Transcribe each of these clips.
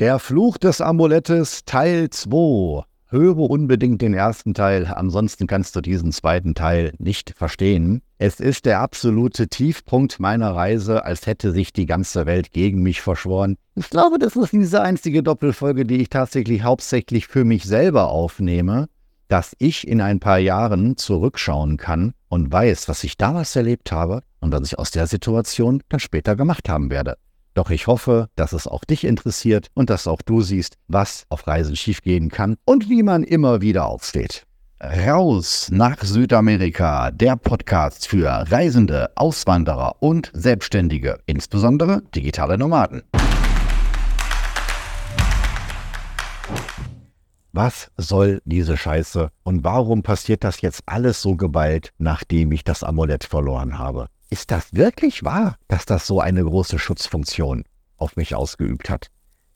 Der Fluch des Amulettes Teil 2. Höre unbedingt den ersten Teil, ansonsten kannst du diesen zweiten Teil nicht verstehen. Es ist der absolute Tiefpunkt meiner Reise, als hätte sich die ganze Welt gegen mich verschworen. Ich glaube, das ist diese einzige Doppelfolge, die ich tatsächlich hauptsächlich für mich selber aufnehme, dass ich in ein paar Jahren zurückschauen kann und weiß, was ich damals erlebt habe und was ich aus der Situation dann später gemacht haben werde. Doch ich hoffe, dass es auch dich interessiert und dass auch du siehst, was auf Reisen schiefgehen kann und wie man immer wieder aufsteht. Raus nach Südamerika, der Podcast für Reisende, Auswanderer und Selbstständige, insbesondere digitale Nomaden. Was soll diese Scheiße und warum passiert das jetzt alles so geballt, nachdem ich das Amulett verloren habe? Ist das wirklich wahr, dass das so eine große Schutzfunktion auf mich ausgeübt hat?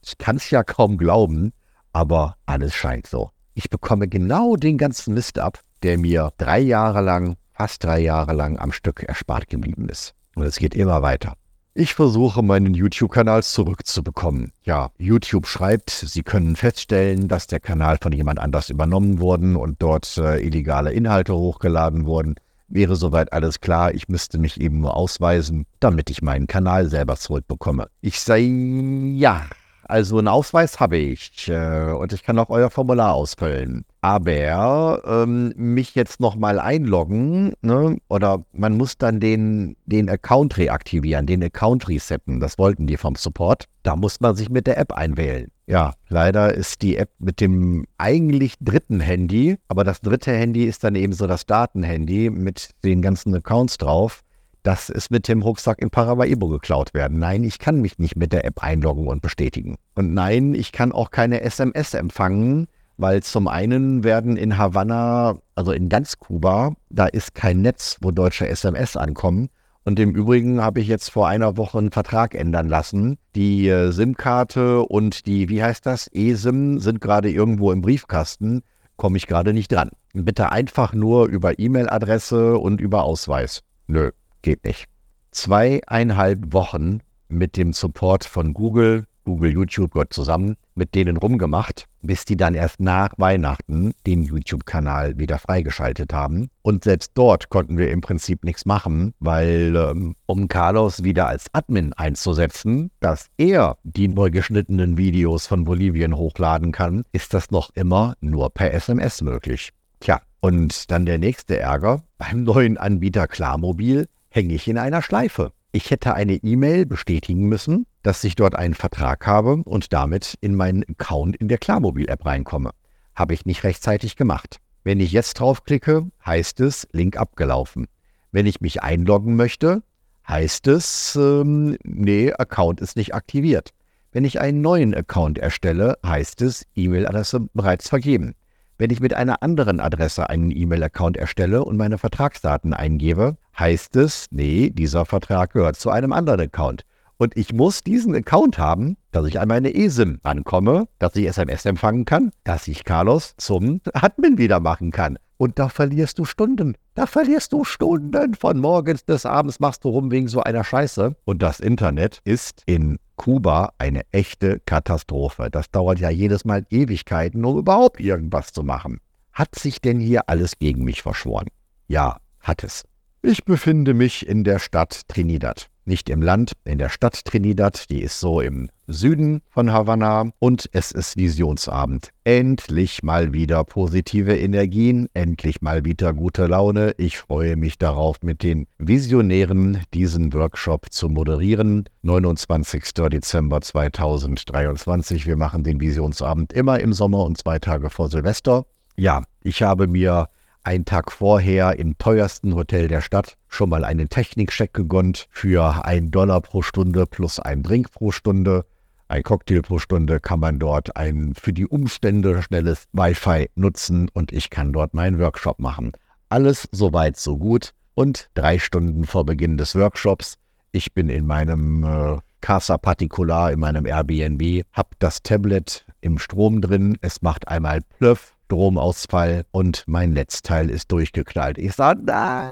Ich kann es ja kaum glauben, aber alles scheint so. Ich bekomme genau den ganzen Mist ab, der mir drei Jahre lang, fast drei Jahre lang am Stück erspart geblieben ist. Und es geht immer weiter. Ich versuche meinen YouTube-Kanal zurückzubekommen. Ja, YouTube schreibt, sie können feststellen, dass der Kanal von jemand anders übernommen wurde und dort äh, illegale Inhalte hochgeladen wurden. Wäre soweit alles klar, ich müsste mich eben nur ausweisen, damit ich meinen Kanal selber zurückbekomme. Ich sei ja, also einen Ausweis habe ich äh, und ich kann auch euer Formular ausfüllen. Aber ähm, mich jetzt nochmal einloggen, ne, oder man muss dann den, den Account reaktivieren, den Account resetten. Das wollten die vom Support. Da muss man sich mit der App einwählen. Ja, leider ist die App mit dem eigentlich dritten Handy, aber das dritte Handy ist dann eben so das Datenhandy mit den ganzen Accounts drauf das ist mit dem Rucksack in Paramaribo geklaut werden. Nein, ich kann mich nicht mit der App einloggen und bestätigen. Und nein, ich kann auch keine SMS empfangen, weil zum einen werden in Havanna, also in ganz Kuba, da ist kein Netz, wo deutsche SMS ankommen. Und im Übrigen habe ich jetzt vor einer Woche einen Vertrag ändern lassen. Die äh, SIM-Karte und die, wie heißt das, eSIM sind gerade irgendwo im Briefkasten, komme ich gerade nicht dran. Bitte einfach nur über E-Mail-Adresse und über Ausweis. Nö, geht nicht. Zweieinhalb Wochen mit dem Support von Google, Google YouTube gehört zusammen, mit denen rumgemacht, bis die dann erst nach Weihnachten den YouTube-Kanal wieder freigeschaltet haben. Und selbst dort konnten wir im Prinzip nichts machen, weil ähm, um Carlos wieder als Admin einzusetzen, dass er die neu geschnittenen Videos von Bolivien hochladen kann, ist das noch immer nur per SMS möglich. Tja, und dann der nächste Ärger beim neuen Anbieter Klarmobil hänge ich in einer Schleife. Ich hätte eine E-Mail bestätigen müssen, dass ich dort einen Vertrag habe und damit in meinen Account in der Klarmobil-App reinkomme. Habe ich nicht rechtzeitig gemacht. Wenn ich jetzt draufklicke, heißt es Link abgelaufen. Wenn ich mich einloggen möchte, heißt es, ähm, nee, Account ist nicht aktiviert. Wenn ich einen neuen Account erstelle, heißt es E-Mail-Adresse bereits vergeben. Wenn ich mit einer anderen Adresse einen E-Mail-Account erstelle und meine Vertragsdaten eingebe, heißt es, nee, dieser Vertrag gehört zu einem anderen Account. Und ich muss diesen Account haben, dass ich an meine eSIM ankomme, dass ich SMS empfangen kann, dass ich Carlos zum Admin wieder machen kann. Und da verlierst du Stunden. Da verlierst du Stunden. Von morgens bis abends machst du rum wegen so einer Scheiße. Und das Internet ist in Kuba eine echte Katastrophe. Das dauert ja jedes Mal Ewigkeiten, um überhaupt irgendwas zu machen. Hat sich denn hier alles gegen mich verschworen? Ja, hat es. Ich befinde mich in der Stadt Trinidad nicht im Land, in der Stadt Trinidad, die ist so im Süden von Havanna und es ist Visionsabend. Endlich mal wieder positive Energien, endlich mal wieder gute Laune. Ich freue mich darauf, mit den Visionären diesen Workshop zu moderieren. 29. Dezember 2023. Wir machen den Visionsabend immer im Sommer und zwei Tage vor Silvester. Ja, ich habe mir einen Tag vorher im teuersten Hotel der Stadt schon mal einen Technikcheck gegönnt für einen Dollar pro Stunde plus einen Drink pro Stunde. Ein Cocktail pro Stunde kann man dort ein für die Umstände schnelles Wi-Fi nutzen und ich kann dort meinen Workshop machen. Alles soweit so gut und drei Stunden vor Beginn des Workshops. Ich bin in meinem äh, Casa Particular, in meinem Airbnb, habe das Tablet im Strom drin. Es macht einmal Plöff Stromausfall und mein Netzteil ist durchgeknallt. Ich sage, nein,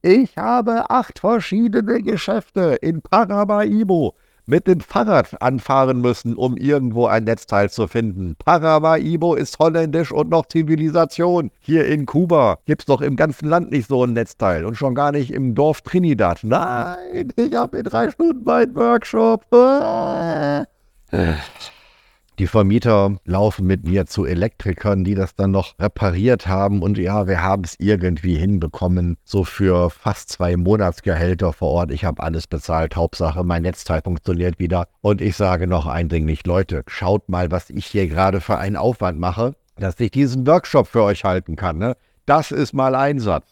ich habe acht verschiedene Geschäfte in Paramaribo mit dem Fahrrad anfahren müssen, um irgendwo ein Netzteil zu finden. Paramaibo ist holländisch und noch Zivilisation. Hier in Kuba gibt es doch im ganzen Land nicht so ein Netzteil und schon gar nicht im Dorf Trinidad. Nein, ich habe in drei Stunden meinen Workshop. Die Vermieter laufen mit mir zu Elektrikern, die das dann noch repariert haben. Und ja, wir haben es irgendwie hinbekommen. So für fast zwei Monatsgehälter vor Ort. Ich habe alles bezahlt. Hauptsache, mein Netzteil funktioniert wieder. Und ich sage noch eindringlich, Leute, schaut mal, was ich hier gerade für einen Aufwand mache, dass ich diesen Workshop für euch halten kann. Ne? Das ist mal Einsatz.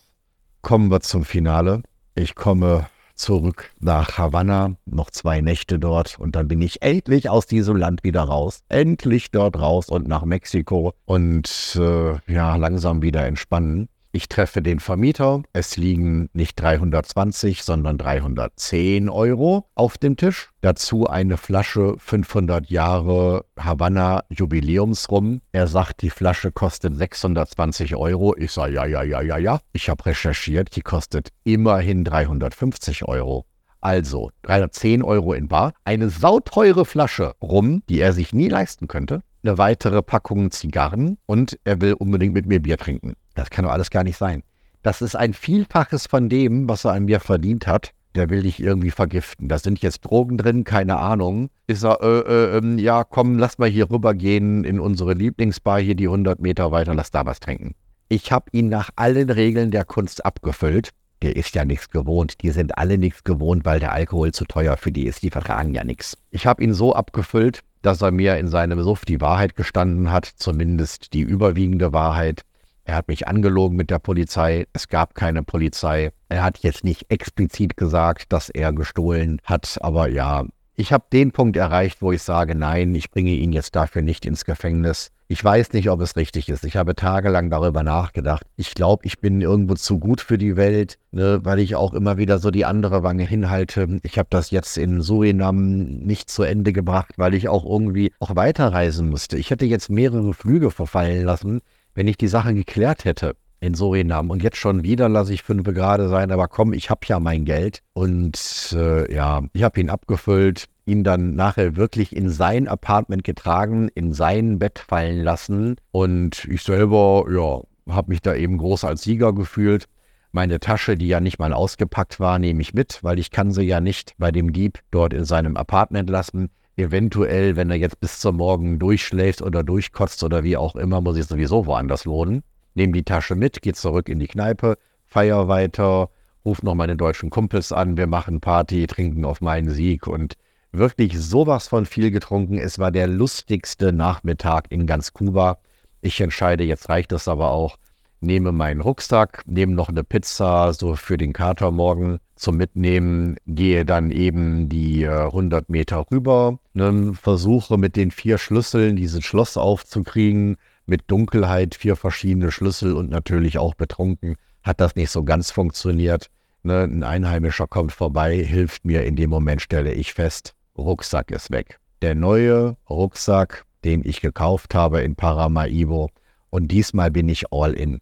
Kommen wir zum Finale. Ich komme zurück nach Havanna, noch zwei Nächte dort und dann bin ich endlich aus diesem Land wieder raus. Endlich dort raus und nach Mexiko und äh, ja, langsam wieder entspannen. Ich treffe den Vermieter. Es liegen nicht 320, sondern 310 Euro auf dem Tisch. Dazu eine Flasche 500 Jahre Havanna Jubiläumsrum. Er sagt, die Flasche kostet 620 Euro. Ich sage, ja, ja, ja, ja, ja. Ich habe recherchiert, die kostet immerhin 350 Euro. Also 310 Euro in Bar. Eine sauteure Flasche Rum, die er sich nie leisten könnte. Eine weitere Packung Zigarren und er will unbedingt mit mir Bier trinken. Das kann doch alles gar nicht sein. Das ist ein Vielfaches von dem, was er an mir verdient hat. Der will dich irgendwie vergiften. Da sind jetzt Drogen drin, keine Ahnung. Ist er, äh, äh, äh, ja, komm, lass mal hier rübergehen in unsere Lieblingsbar, hier die 100 Meter weiter, lass da was trinken. Ich habe ihn nach allen Regeln der Kunst abgefüllt. Der ist ja nichts gewohnt. Die sind alle nichts gewohnt, weil der Alkohol zu teuer für die ist. Die vertragen ja nichts. Ich habe ihn so abgefüllt, dass er mir in seinem Suff die Wahrheit gestanden hat, zumindest die überwiegende Wahrheit. Er hat mich angelogen mit der Polizei. Es gab keine Polizei. Er hat jetzt nicht explizit gesagt, dass er gestohlen hat, aber ja, ich habe den Punkt erreicht, wo ich sage, nein, ich bringe ihn jetzt dafür nicht ins Gefängnis. Ich weiß nicht, ob es richtig ist. Ich habe tagelang darüber nachgedacht. Ich glaube, ich bin irgendwo zu gut für die Welt, ne, weil ich auch immer wieder so die andere Wange hinhalte. Ich habe das jetzt in Surinam nicht zu Ende gebracht, weil ich auch irgendwie auch weiterreisen musste. Ich hätte jetzt mehrere Flüge verfallen lassen, wenn ich die Sache geklärt hätte in Surinam und jetzt schon wieder lasse ich fünf gerade sein, aber komm, ich habe ja mein Geld und äh, ja, ich habe ihn abgefüllt, ihn dann nachher wirklich in sein Apartment getragen, in sein Bett fallen lassen und ich selber, ja, habe mich da eben groß als Sieger gefühlt. Meine Tasche, die ja nicht mal ausgepackt war, nehme ich mit, weil ich kann sie ja nicht bei dem Dieb dort in seinem Apartment lassen. Eventuell, wenn er jetzt bis zum Morgen durchschläft oder durchkotzt oder wie auch immer, muss ich sowieso woanders lohnen. Nehme die Tasche mit, gehe zurück in die Kneipe, feier weiter, ruf noch meine deutschen Kumpels an, wir machen Party, trinken auf meinen Sieg und wirklich sowas von viel getrunken. Es war der lustigste Nachmittag in ganz Kuba. Ich entscheide, jetzt reicht es aber auch, nehme meinen Rucksack, nehme noch eine Pizza so für den Kater morgen zum Mitnehmen, gehe dann eben die äh, 100 Meter rüber, ne, versuche mit den vier Schlüsseln dieses Schloss aufzukriegen, mit Dunkelheit vier verschiedene Schlüssel und natürlich auch betrunken. Hat das nicht so ganz funktioniert. Ne, ein Einheimischer kommt vorbei, hilft mir, in dem Moment stelle ich fest, Rucksack ist weg. Der neue Rucksack, den ich gekauft habe in Paramaibo. Und diesmal bin ich all in.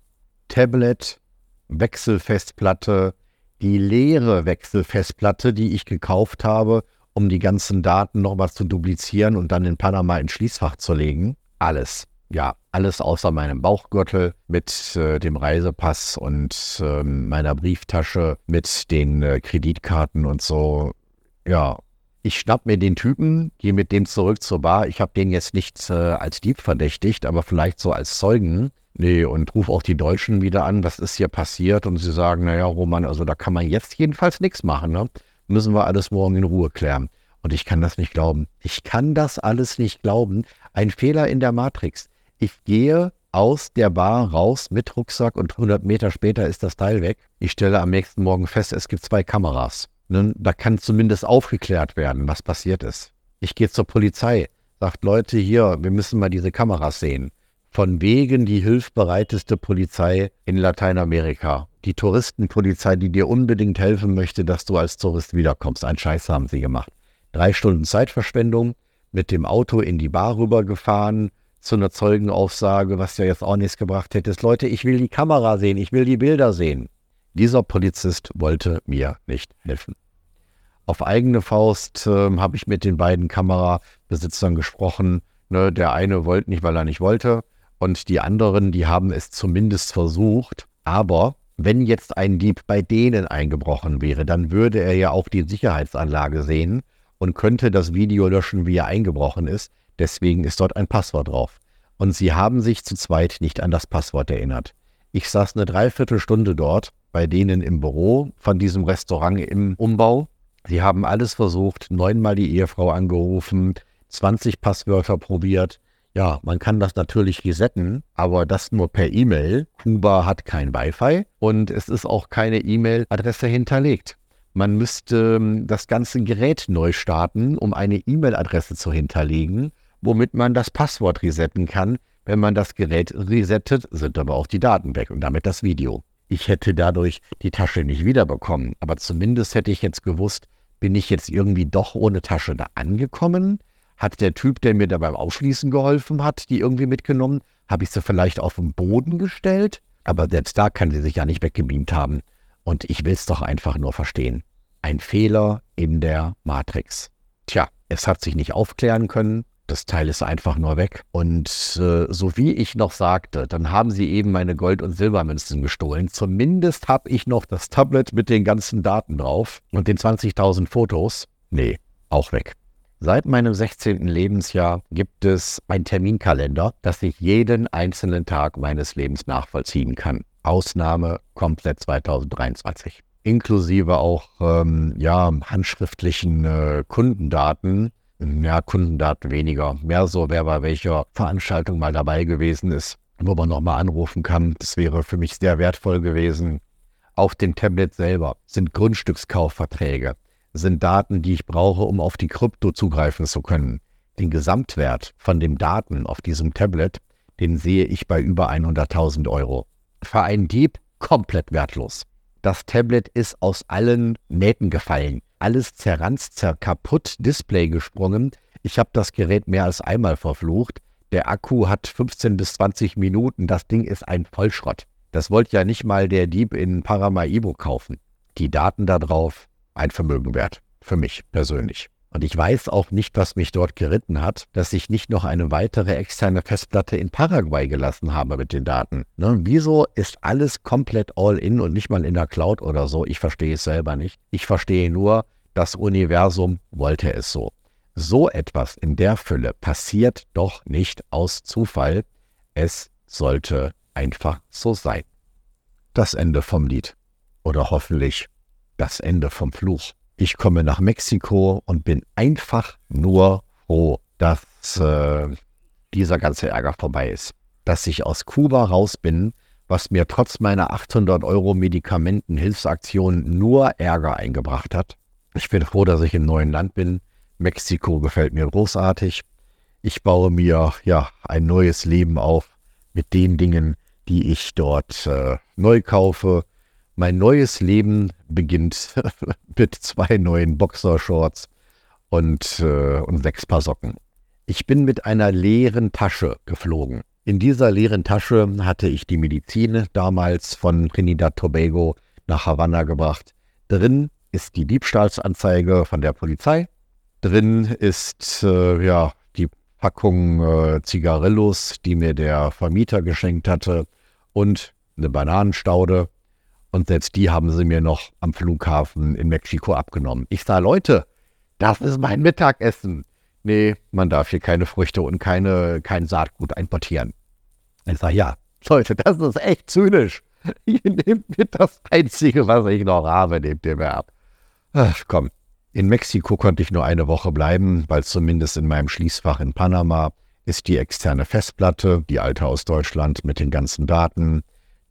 Tablet, Wechselfestplatte, die leere Wechselfestplatte, die ich gekauft habe, um die ganzen Daten nochmal zu duplizieren und dann in Panama ins Schließfach zu legen. Alles. Ja, alles außer meinem Bauchgürtel mit äh, dem Reisepass und äh, meiner Brieftasche mit den äh, Kreditkarten und so. Ja, ich schnapp mir den Typen, gehe mit dem zurück zur Bar. Ich habe den jetzt nicht äh, als Dieb verdächtigt, aber vielleicht so als Zeugen. Nee, und ruf auch die Deutschen wieder an, was ist hier passiert? Und sie sagen, naja, Roman, also da kann man jetzt jedenfalls nichts machen. Ne? Müssen wir alles morgen in Ruhe klären. Und ich kann das nicht glauben. Ich kann das alles nicht glauben. Ein Fehler in der Matrix. Ich gehe aus der Bar raus mit Rucksack und 100 Meter später ist das Teil weg. Ich stelle am nächsten Morgen fest, es gibt zwei Kameras. Da kann zumindest aufgeklärt werden, was passiert ist. Ich gehe zur Polizei, sagt Leute hier, wir müssen mal diese Kameras sehen. Von wegen die hilfsbereiteste Polizei in Lateinamerika. Die Touristenpolizei, die dir unbedingt helfen möchte, dass du als Tourist wiederkommst. Ein Scheiß haben sie gemacht. Drei Stunden Zeitverschwendung, mit dem Auto in die Bar rübergefahren, zu einer Zeugenaussage, was ja jetzt auch nichts gebracht hätte. Leute, ich will die Kamera sehen, ich will die Bilder sehen. Dieser Polizist wollte mir nicht helfen. Auf eigene Faust äh, habe ich mit den beiden Kamerabesitzern gesprochen. Ne, der eine wollte nicht, weil er nicht wollte. Und die anderen, die haben es zumindest versucht. Aber wenn jetzt ein Dieb bei denen eingebrochen wäre, dann würde er ja auch die Sicherheitsanlage sehen und könnte das Video löschen, wie er eingebrochen ist. Deswegen ist dort ein Passwort drauf. Und sie haben sich zu zweit nicht an das Passwort erinnert. Ich saß eine Dreiviertelstunde dort bei denen im Büro von diesem Restaurant im Umbau. Sie haben alles versucht, neunmal die Ehefrau angerufen, 20 Passwörter probiert. Ja, man kann das natürlich resetten, aber das nur per E-Mail. Kuba hat kein Wi-Fi und es ist auch keine E-Mail-Adresse hinterlegt. Man müsste ähm, das ganze Gerät neu starten, um eine E-Mail-Adresse zu hinterlegen, womit man das Passwort resetten kann. Wenn man das Gerät resettet, sind aber auch die Daten weg und damit das Video. Ich hätte dadurch die Tasche nicht wiederbekommen, aber zumindest hätte ich jetzt gewusst, bin ich jetzt irgendwie doch ohne Tasche da angekommen? Hat der Typ, der mir da beim Aufschließen geholfen hat, die irgendwie mitgenommen? Habe ich sie vielleicht auf den Boden gestellt? Aber selbst da kann sie sich ja nicht weggebeamt haben. Und ich will es doch einfach nur verstehen. Ein Fehler in der Matrix. Tja, es hat sich nicht aufklären können. Das Teil ist einfach nur weg. Und äh, so wie ich noch sagte, dann haben sie eben meine Gold- und Silbermünzen gestohlen. Zumindest habe ich noch das Tablet mit den ganzen Daten drauf und den 20.000 Fotos. Nee, auch weg. Seit meinem 16. Lebensjahr gibt es einen Terminkalender, dass ich jeden einzelnen Tag meines Lebens nachvollziehen kann. Ausnahme komplett 2023. Inklusive auch ähm, ja, handschriftlichen äh, Kundendaten, ja, Kundendaten weniger. Mehr so, wer bei welcher Veranstaltung mal dabei gewesen ist, wo man nochmal anrufen kann. Das wäre für mich sehr wertvoll gewesen. Auf dem Tablet selber sind Grundstückskaufverträge, sind Daten, die ich brauche, um auf die Krypto zugreifen zu können. Den Gesamtwert von den Daten auf diesem Tablet, den sehe ich bei über 100.000 Euro. Für einen Dieb komplett wertlos. Das Tablet ist aus allen Nähten gefallen. Alles zerranzt, zer kaputt, Display gesprungen. Ich habe das Gerät mehr als einmal verflucht. Der Akku hat 15 bis 20 Minuten. Das Ding ist ein Vollschrott. Das wollte ja nicht mal der Dieb in Paramaribo kaufen. Die Daten da drauf, ein Vermögen wert. Für mich persönlich. Und ich weiß auch nicht, was mich dort geritten hat, dass ich nicht noch eine weitere externe Festplatte in Paraguay gelassen habe mit den Daten. Ne? Wieso ist alles komplett all in und nicht mal in der Cloud oder so? Ich verstehe es selber nicht. Ich verstehe nur, das Universum wollte es so. So etwas in der Fülle passiert doch nicht aus Zufall. Es sollte einfach so sein. Das Ende vom Lied. Oder hoffentlich das Ende vom Fluch. Ich komme nach Mexiko und bin einfach nur froh, dass äh, dieser ganze Ärger vorbei ist. Dass ich aus Kuba raus bin, was mir trotz meiner 800 Euro Medikamentenhilfsaktion nur Ärger eingebracht hat. Ich bin froh, dass ich im neuen Land bin. Mexiko gefällt mir großartig. Ich baue mir ja ein neues Leben auf mit den Dingen, die ich dort äh, neu kaufe, mein neues Leben beginnt mit zwei neuen Boxershorts und, äh, und sechs Paar Socken. Ich bin mit einer leeren Tasche geflogen. In dieser leeren Tasche hatte ich die Medizin damals von Trinidad Tobago nach Havanna gebracht. Drin ist die Diebstahlsanzeige von der Polizei. Drin ist äh, ja die Packung äh, Zigarillos, die mir der Vermieter geschenkt hatte und eine Bananenstaude und selbst die haben sie mir noch am Flughafen in Mexiko abgenommen. Ich sah, Leute, das ist mein Mittagessen. Nee, man darf hier keine Früchte und keine, kein Saatgut importieren. Ich sage, ja, Leute, das ist echt zynisch. Ihr nehmt mir das Einzige, was ich noch habe, nehmt ihr mir ab. Ach, komm. In Mexiko konnte ich nur eine Woche bleiben, weil zumindest in meinem Schließfach in Panama ist die externe Festplatte, die alte aus Deutschland mit den ganzen Daten,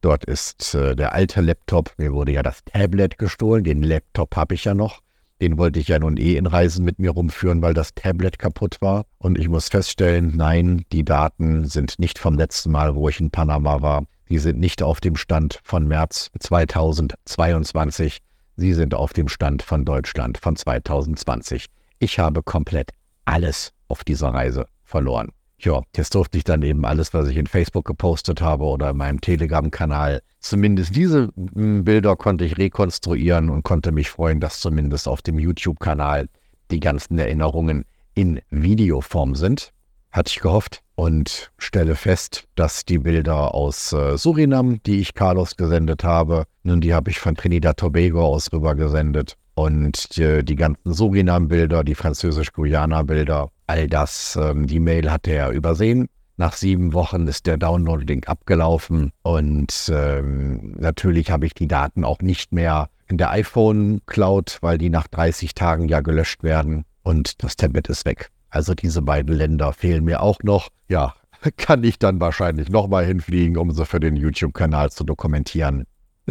Dort ist äh, der alte Laptop. Mir wurde ja das Tablet gestohlen. Den Laptop habe ich ja noch. Den wollte ich ja nun eh in Reisen mit mir rumführen, weil das Tablet kaputt war. Und ich muss feststellen, nein, die Daten sind nicht vom letzten Mal, wo ich in Panama war. Sie sind nicht auf dem Stand von März 2022. Sie sind auf dem Stand von Deutschland von 2020. Ich habe komplett alles auf dieser Reise verloren. Ja, jetzt durfte ich dann eben alles, was ich in Facebook gepostet habe oder in meinem Telegram-Kanal, zumindest diese hm, Bilder konnte ich rekonstruieren und konnte mich freuen, dass zumindest auf dem YouTube-Kanal die ganzen Erinnerungen in Videoform sind. Hatte ich gehofft und stelle fest, dass die Bilder aus äh, Surinam, die ich Carlos gesendet habe, nun die habe ich von Trinidad Tobago aus rüber gesendet. Und die, die ganzen Surinam-Bilder, die französisch-Guyana-Bilder, all das, ähm, die Mail hatte er übersehen. Nach sieben Wochen ist der Download-Link abgelaufen und ähm, natürlich habe ich die Daten auch nicht mehr in der iPhone Cloud, weil die nach 30 Tagen ja gelöscht werden und das Tablet ist weg. Also diese beiden Länder fehlen mir auch noch. Ja, kann ich dann wahrscheinlich nochmal hinfliegen, um sie für den YouTube-Kanal zu dokumentieren.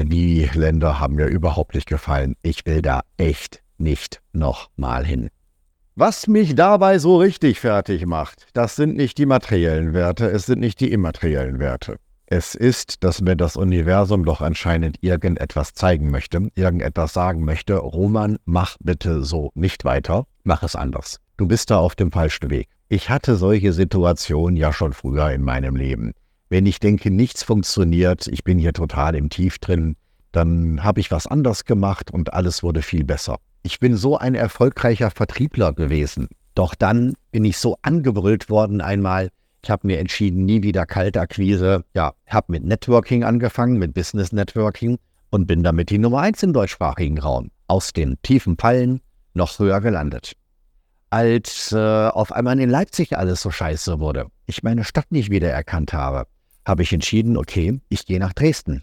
Die Länder haben mir überhaupt nicht gefallen. Ich will da echt nicht nochmal hin. Was mich dabei so richtig fertig macht, das sind nicht die materiellen Werte, es sind nicht die immateriellen Werte. Es ist, dass mir das Universum doch anscheinend irgendetwas zeigen möchte, irgendetwas sagen möchte. Roman, mach bitte so nicht weiter, mach es anders. Du bist da auf dem falschen Weg. Ich hatte solche Situationen ja schon früher in meinem Leben. Wenn ich denke, nichts funktioniert, ich bin hier total im Tief drin, dann habe ich was anders gemacht und alles wurde viel besser. Ich bin so ein erfolgreicher Vertriebler gewesen. Doch dann bin ich so angebrüllt worden einmal. Ich habe mir entschieden, nie wieder Kaltakquise. Ja, habe mit Networking angefangen, mit Business Networking und bin damit die Nummer eins im deutschsprachigen Raum. Aus den tiefen Pallen noch höher gelandet. Als äh, auf einmal in Leipzig alles so scheiße wurde, ich meine Stadt nicht wiedererkannt habe, habe ich entschieden, okay, ich gehe nach Dresden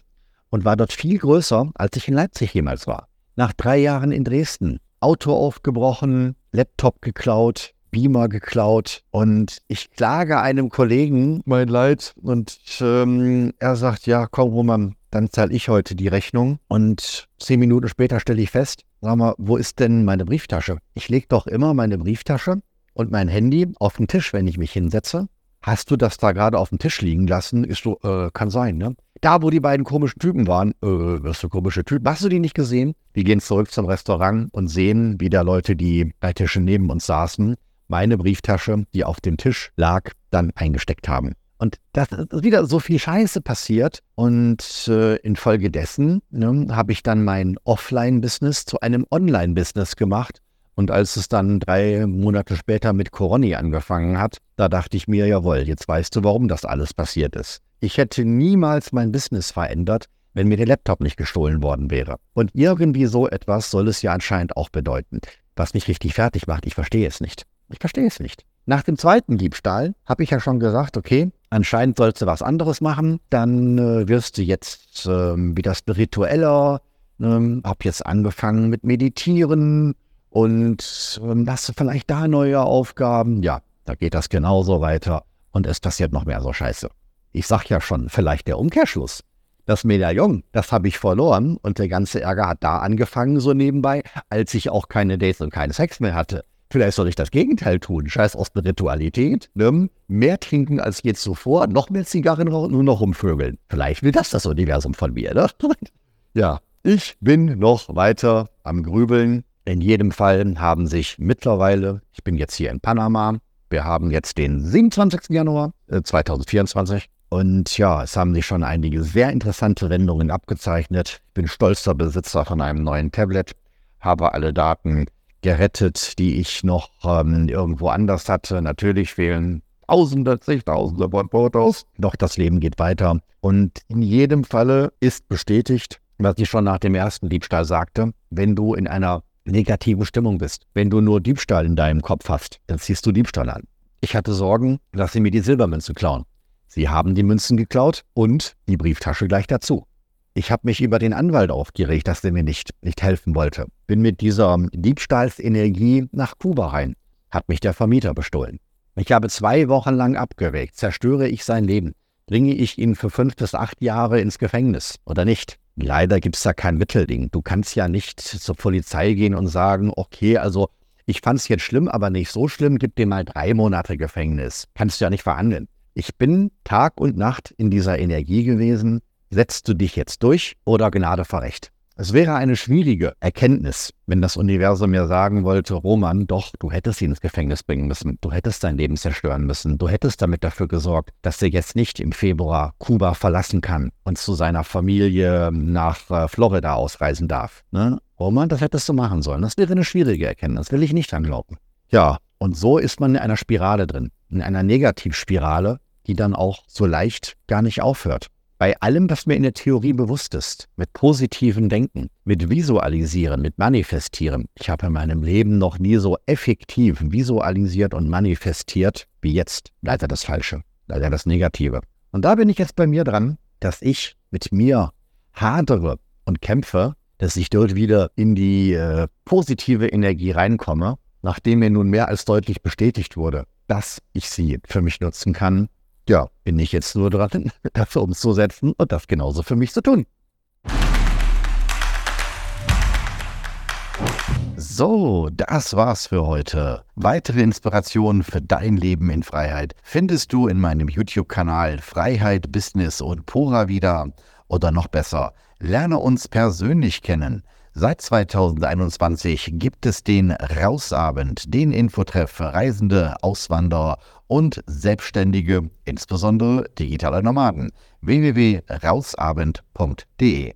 und war dort viel größer, als ich in Leipzig jemals war. Nach drei Jahren in Dresden, Auto aufgebrochen, Laptop geklaut, Beamer geklaut und ich klage einem Kollegen mein Leid und ähm, er sagt, ja, komm Roman, dann zahle ich heute die Rechnung und zehn Minuten später stelle ich fest, sag mal, wo ist denn meine Brieftasche? Ich lege doch immer meine Brieftasche und mein Handy auf den Tisch, wenn ich mich hinsetze Hast du das da gerade auf dem Tisch liegen lassen? Ist so, äh, kann sein, ne? Da, wo die beiden komischen Typen waren, äh, was für komische Typen, hast du die nicht gesehen? Wir gehen zurück zum Restaurant und sehen wieder Leute, die bei Tischen neben uns saßen, meine Brieftasche, die auf dem Tisch lag, dann eingesteckt haben. Und das ist wieder so viel Scheiße passiert. Und äh, infolgedessen ne, habe ich dann mein Offline-Business zu einem Online-Business gemacht und als es dann drei Monate später mit Coroni angefangen hat, da dachte ich mir, jawohl, jetzt weißt du, warum das alles passiert ist. Ich hätte niemals mein Business verändert, wenn mir der Laptop nicht gestohlen worden wäre. Und irgendwie so etwas soll es ja anscheinend auch bedeuten. Was mich richtig fertig macht, ich verstehe es nicht. Ich verstehe es nicht. Nach dem zweiten Diebstahl habe ich ja schon gesagt, okay, anscheinend sollst du was anderes machen. Dann äh, wirst du jetzt äh, wieder spiritueller. Ähm, hab jetzt angefangen mit Meditieren, und ähm, hast vielleicht da neue Aufgaben? Ja, da geht das genauso weiter und es passiert noch mehr so Scheiße. Ich sag ja schon, vielleicht der Umkehrschluss. Das Medaillon, das habe ich verloren und der ganze Ärger hat da angefangen, so nebenbei, als ich auch keine Dates und keinen Sex mehr hatte. Vielleicht soll ich das Gegenteil tun. Scheiß aus Spiritualität. Ne? Mehr trinken als je zuvor, noch mehr Zigarren rauchen, nur noch rumvögeln. Vielleicht will das das Universum von mir, ne? ja, ich bin noch weiter am Grübeln. In jedem Fall haben sich mittlerweile, ich bin jetzt hier in Panama, wir haben jetzt den 27. Januar 2024 äh, und ja, es haben sich schon einige sehr interessante Wendungen abgezeichnet. Ich bin stolzer Besitzer von einem neuen Tablet, habe alle Daten gerettet, die ich noch ähm, irgendwo anders hatte. Natürlich fehlen Tausende, zigtausende von Fotos. Doch das Leben geht weiter. Und in jedem Falle ist bestätigt, was ich schon nach dem ersten Diebstahl sagte, wenn du in einer negativen Stimmung bist. Wenn du nur Diebstahl in deinem Kopf hast, dann ziehst du Diebstahl an. Ich hatte Sorgen, dass sie mir die Silbermünzen klauen. Sie haben die Münzen geklaut und die Brieftasche gleich dazu. Ich habe mich über den Anwalt aufgeregt, dass er mir nicht, nicht helfen wollte. Bin mit dieser Diebstahlsenergie nach Kuba rein. Hat mich der Vermieter bestohlen. Ich habe zwei Wochen lang abgewägt. Zerstöre ich sein Leben? Bringe ich ihn für fünf bis acht Jahre ins Gefängnis oder nicht? Leider gibt es da kein Mittelding. Du kannst ja nicht zur Polizei gehen und sagen, okay, also ich fand es jetzt schlimm, aber nicht so schlimm, gib dir mal drei Monate Gefängnis. Kannst du ja nicht verhandeln. Ich bin Tag und Nacht in dieser Energie gewesen. Setzt du dich jetzt durch oder Gnade vor Recht? Es wäre eine schwierige Erkenntnis, wenn das Universum mir sagen wollte, Roman, doch, du hättest ihn ins Gefängnis bringen müssen, du hättest dein Leben zerstören müssen, du hättest damit dafür gesorgt, dass er jetzt nicht im Februar Kuba verlassen kann und zu seiner Familie nach äh, Florida ausreisen darf. Ne? Roman, das hättest du machen sollen. Das wäre eine schwierige Erkenntnis, will ich nicht dran glauben. Ja, und so ist man in einer Spirale drin, in einer Negativspirale, die dann auch so leicht gar nicht aufhört bei allem, was mir in der Theorie bewusst ist, mit positiven Denken, mit Visualisieren, mit Manifestieren. Ich habe in meinem Leben noch nie so effektiv visualisiert und manifestiert wie jetzt. Leider das Falsche, leider das Negative. Und da bin ich jetzt bei mir dran, dass ich mit mir hadere und kämpfe, dass ich dort wieder in die äh, positive Energie reinkomme, nachdem mir nun mehr als deutlich bestätigt wurde, dass ich sie für mich nutzen kann, ja, bin ich jetzt nur dran, das umzusetzen und das genauso für mich zu tun. So, das war's für heute. Weitere Inspirationen für dein Leben in Freiheit findest du in meinem YouTube-Kanal Freiheit, Business und Pura wieder. Oder noch besser, lerne uns persönlich kennen. Seit 2021 gibt es den Rausabend, den Infotreff für Reisende, Auswanderer und Selbstständige, insbesondere digitale Nomaden. www.rausabend.de